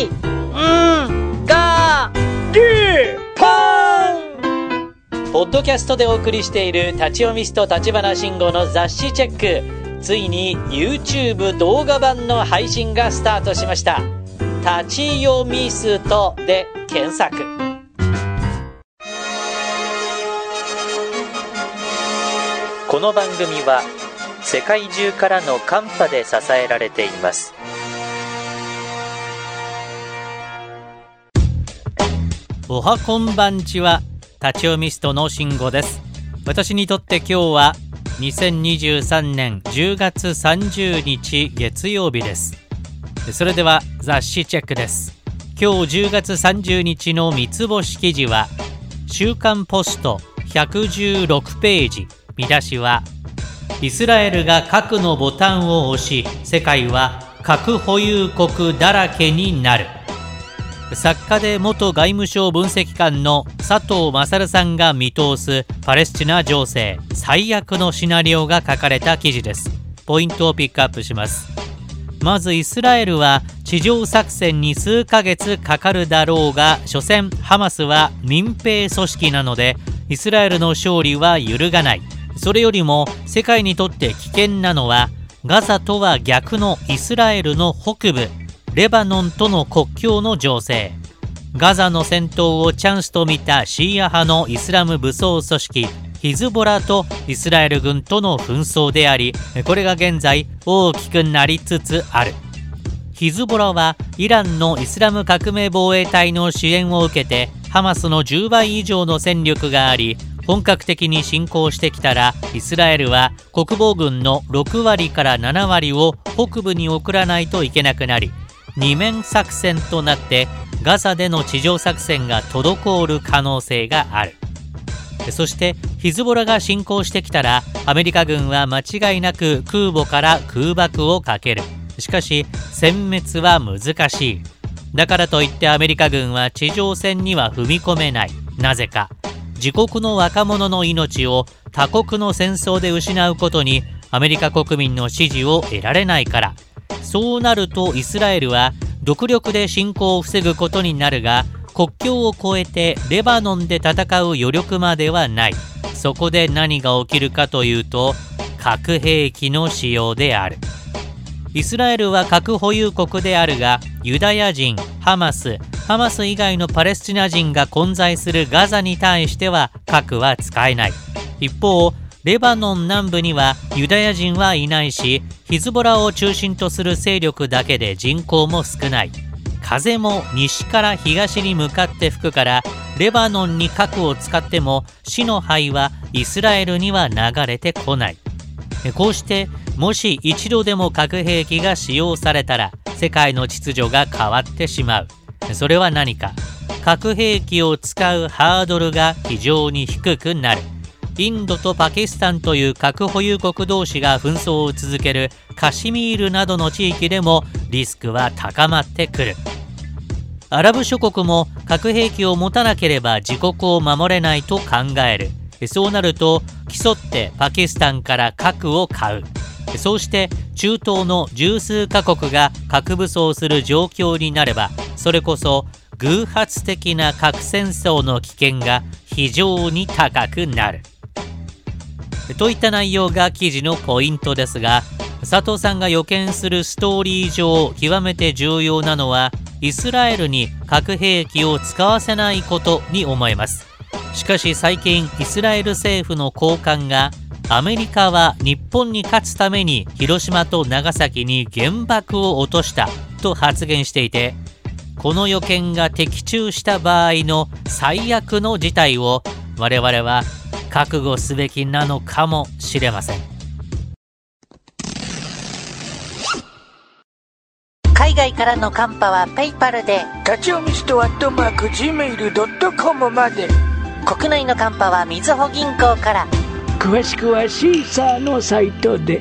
い、ん、が、で、パンポッドキャストでお送りしている立ち読みスト立花慎吾の雑誌チェック。ついに YouTube 動画版の配信がスタートしました。立ち読みストで検索。この番組は世界中からのカンパで支えられています。おはこんばんちは、立ち読みストの慎吾です。私にとって今日は2023年10月30日月曜日です。それでは雑誌チェックです。今日10月30日の三つ星記事は、週刊ポスト116ページ、見出しは、イスラエルが核のボタンを押し、世界は核保有国だらけになる。作家で元外務省分析官の佐藤勝さんが見通すパレスチナ情勢最悪のシナリオが書かれた記事です。ポイントをピックアップします。まずイスラエルは地上作戦に数ヶ月かかるだろうが所詮ハマスは民兵組織なのでイスラエルの勝利は揺るがない。それよりも世界にとって危険なのはガザとは逆のイスラエルの北部。レバノンとの国境の情勢。ガザの戦闘をチャンスと見たシーア派のイスラム武装組織ヒズボラとイスラエル軍との紛争でありこれが現在大きくなりつつある。ヒズボラはイランのイスラム革命防衛隊の支援を受けてハマスの10倍以上の戦力があり本格的に侵攻してきたらイスラエルは国防軍の6割から7割を北部に送らないといけなくなり二面作戦となってガザでの地上作戦が滞る可能性がある。そしてヒズボラが侵攻してきたらアメリカ軍は間違いなく空母から空爆をかける。しかし殲滅は難しい。だからといってアメリカ軍は地上戦には踏み込めない。なぜか。自国の若者の命を他国の戦争で失うことにアメリカ国民の支持を得られないから。そうなるとイスラエルは独力で侵攻を防ぐことになるが国境を越えてレバノンで戦う余力まではない。そこで何が起きるかというと核兵器の使用である。イスラエルは核保有国であるがユダヤ人ハマスハマス以外のパレスチナ人が混在するガザに対しては核は使えない。一方レバノン南部にはユダヤ人はいないしヒズボラを中心とする勢力だけで人口も少ない。風も西から東に向かって吹くからレバノンに核を使っても死の灰はイスラエルには流れてこない。こうしてもし一度でも核兵器が使用されたら世界の秩序が変わってしまう。それは何か。核兵器を使うハードルが非常に低くなる。インドとパキスタンという核保有国同士が紛争を続けるカシミールなどの地域でもリスクは高まってくる。アラブ諸国も核兵器を持たなければ自国を守れないと考える。そうなると競ってパキスタンから核を買う。そうして中東の十数カ国が核武装する状況になればそれこそ偶発的な核戦争の危険が非常に高くなる。といった内容が記事のポイントですが佐藤さんが予見するストーリー上極めて重要なのはイスラエルに核兵器を使わせないことに思えます。しかし最近イスラエル政府の高官がアメリカは日本に勝つために広島と長崎に原爆を落としたと発言していてこの予見が的中した場合の最悪の事態を我々は覚悟すべきなのかもしれません。海外からのカンパはペイパルで立ち読みストアットマーク Gmail.com まで。国内のカンパはみずほ銀行から。詳しくはシーサーのサイトで